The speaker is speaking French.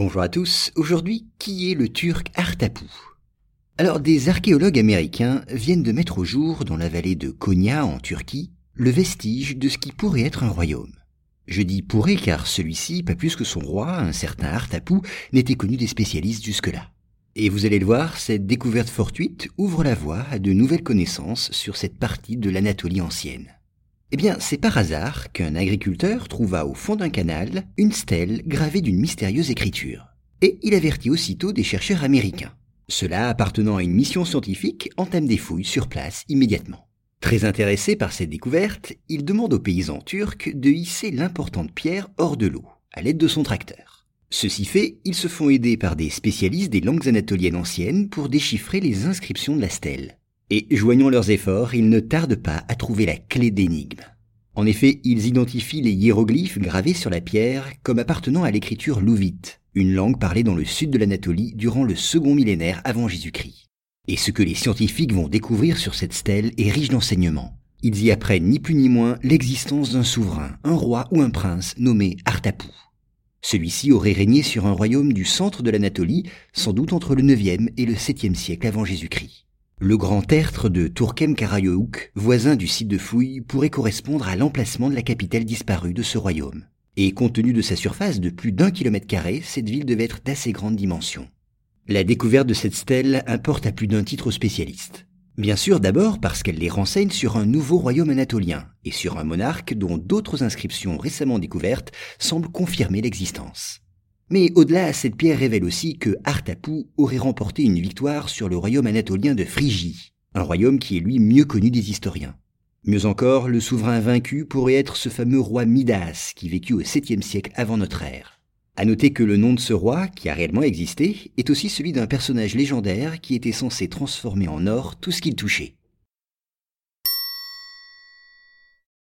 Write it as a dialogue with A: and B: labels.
A: Bonjour à tous, aujourd'hui qui est le turc Artapu Alors des archéologues américains viennent de mettre au jour dans la vallée de Konya en Turquie le vestige de ce qui pourrait être un royaume. Je dis pourrait car celui-ci, pas plus que son roi, un certain Artapu, n'était connu des spécialistes jusque-là. Et vous allez le voir, cette découverte fortuite ouvre la voie à de nouvelles connaissances sur cette partie de l'Anatolie ancienne. Eh bien, c'est par hasard qu'un agriculteur trouva au fond d'un canal une stèle gravée d'une mystérieuse écriture. Et il avertit aussitôt des chercheurs américains. Ceux-là, appartenant à une mission scientifique, entament des fouilles sur place immédiatement. Très intéressé par cette découverte, il demande aux paysans turcs de hisser l'importante pierre hors de l'eau, à l'aide de son tracteur. Ceci fait, ils se font aider par des spécialistes des langues anatoliennes anciennes pour déchiffrer les inscriptions de la stèle. Et joignant leurs efforts, ils ne tardent pas à trouver la clé d'énigme. En effet, ils identifient les hiéroglyphes gravés sur la pierre comme appartenant à l'écriture louvite, une langue parlée dans le sud de l'Anatolie durant le second millénaire avant Jésus-Christ. Et ce que les scientifiques vont découvrir sur cette stèle est riche d'enseignements. Ils y apprennent ni plus ni moins l'existence d'un souverain, un roi ou un prince nommé Artapu. Celui-ci aurait régné sur un royaume du centre de l'Anatolie, sans doute entre le 9e et le 7e siècle avant Jésus-Christ. Le grand tertre de Turkem Karayouk, voisin du site de fouilles, pourrait correspondre à l'emplacement de la capitale disparue de ce royaume. Et compte tenu de sa surface de plus d'un kilomètre carré, cette ville devait être d'assez grande dimension. La découverte de cette stèle importe à plus d'un titre spécialiste. Bien sûr d'abord parce qu'elle les renseigne sur un nouveau royaume anatolien et sur un monarque dont d'autres inscriptions récemment découvertes semblent confirmer l'existence. Mais au-delà, cette pierre révèle aussi que Artapu aurait remporté une victoire sur le royaume anatolien de Phrygie, un royaume qui est lui mieux connu des historiens. Mieux encore, le souverain vaincu pourrait être ce fameux roi Midas qui vécut au 7e siècle avant notre ère. À noter que le nom de ce roi, qui a réellement existé, est aussi celui d'un personnage légendaire qui était censé transformer en or tout ce qu'il touchait.